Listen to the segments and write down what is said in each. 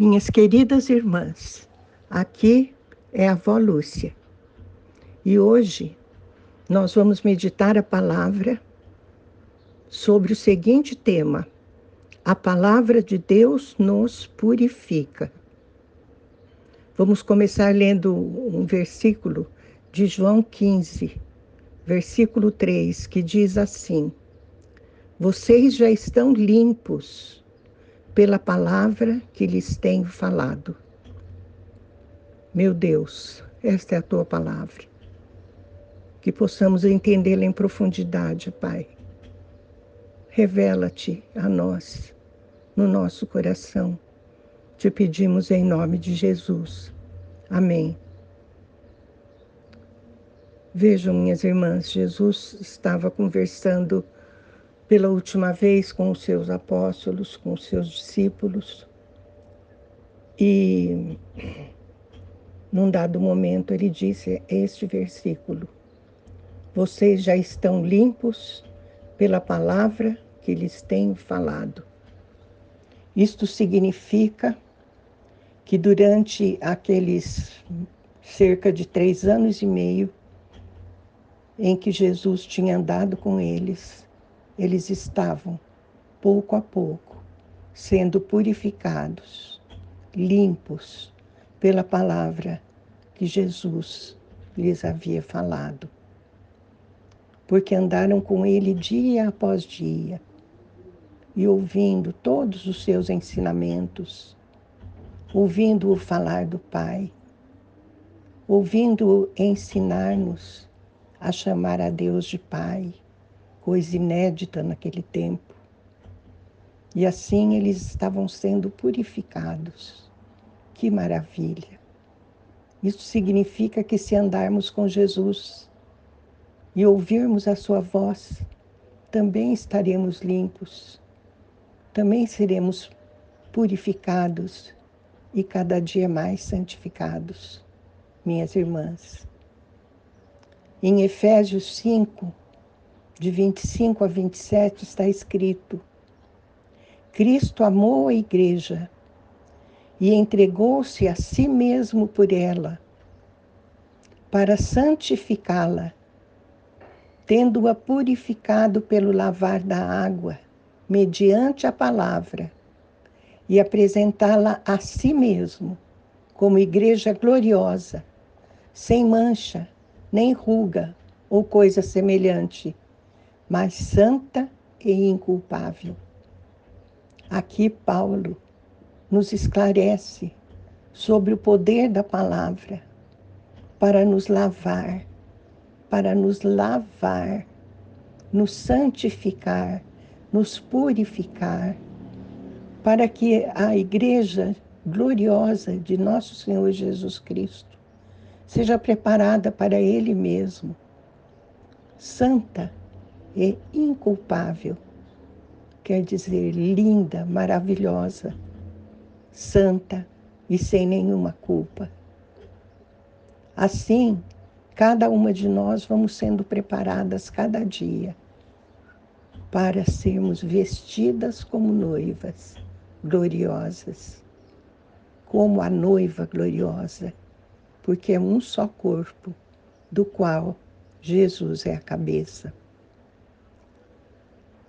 Minhas queridas irmãs, aqui é a avó Lúcia. E hoje nós vamos meditar a palavra sobre o seguinte tema: A palavra de Deus nos purifica. Vamos começar lendo um versículo de João 15, versículo 3, que diz assim: Vocês já estão limpos pela palavra que lhes tenho falado. Meu Deus, esta é a tua palavra. Que possamos entendê-la em profundidade, Pai. Revela-te a nós, no nosso coração. Te pedimos em nome de Jesus. Amém. Vejam, minhas irmãs, Jesus estava conversando pela última vez com os seus apóstolos, com os seus discípulos. E num dado momento ele disse este versículo: Vocês já estão limpos pela palavra que lhes tenho falado. Isto significa que durante aqueles cerca de três anos e meio em que Jesus tinha andado com eles, eles estavam, pouco a pouco, sendo purificados, limpos pela palavra que Jesus lhes havia falado. Porque andaram com ele dia após dia e ouvindo todos os seus ensinamentos, ouvindo-o falar do Pai, ouvindo-o ensinar-nos a chamar a Deus de Pai coisa inédita naquele tempo. E assim eles estavam sendo purificados. Que maravilha! Isso significa que se andarmos com Jesus e ouvirmos a sua voz, também estaremos limpos, também seremos purificados e cada dia mais santificados, minhas irmãs. Em Efésios 5, de 25 a 27, está escrito: Cristo amou a igreja e entregou-se a si mesmo por ela, para santificá-la, tendo-a purificado pelo lavar da água, mediante a palavra, e apresentá-la a si mesmo como igreja gloriosa, sem mancha, nem ruga ou coisa semelhante mas santa e inculpável. Aqui Paulo nos esclarece sobre o poder da palavra para nos lavar, para nos lavar, nos santificar, nos purificar, para que a igreja gloriosa de nosso Senhor Jesus Cristo seja preparada para Ele mesmo, santa e inculpável. Quer dizer, linda, maravilhosa, santa e sem nenhuma culpa. Assim, cada uma de nós vamos sendo preparadas cada dia para sermos vestidas como noivas gloriosas, como a noiva gloriosa, porque é um só corpo, do qual Jesus é a cabeça.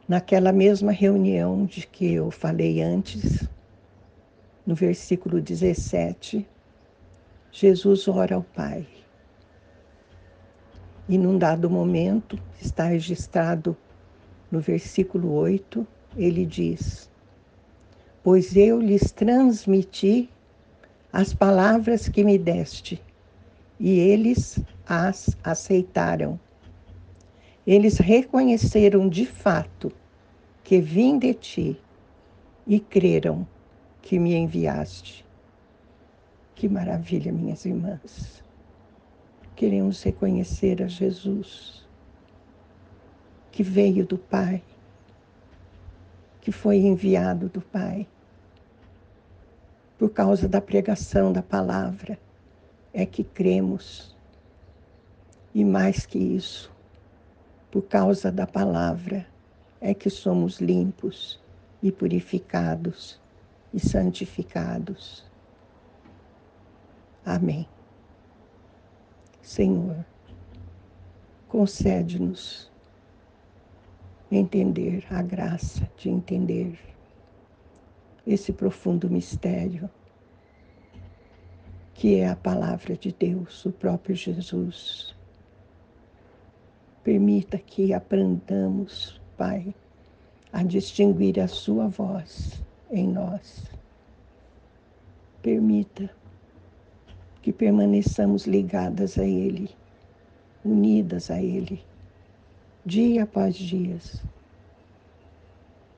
Naquela mesma reunião de que eu falei antes, no versículo 17, Jesus ora ao Pai. E num dado momento, está registrado no versículo 8, ele diz: Pois eu lhes transmiti as palavras que me deste, e eles as aceitaram. Eles reconheceram de fato que vim de ti e creram que me enviaste. Que maravilha, minhas irmãs. Queremos reconhecer a Jesus, que veio do Pai, que foi enviado do Pai. Por causa da pregação da palavra, é que cremos. E mais que isso, por causa da palavra, é que somos limpos e purificados e santificados. Amém. Senhor, concede-nos entender a graça de entender esse profundo mistério que é a palavra de Deus, o próprio Jesus. Permita que aprendamos, Pai, a distinguir a Sua voz em nós. Permita que permaneçamos ligadas a Ele, unidas a Ele, dia após dia,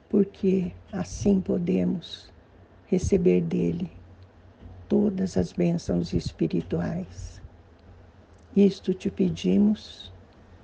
porque assim podemos receber dele todas as bênçãos espirituais. Isto te pedimos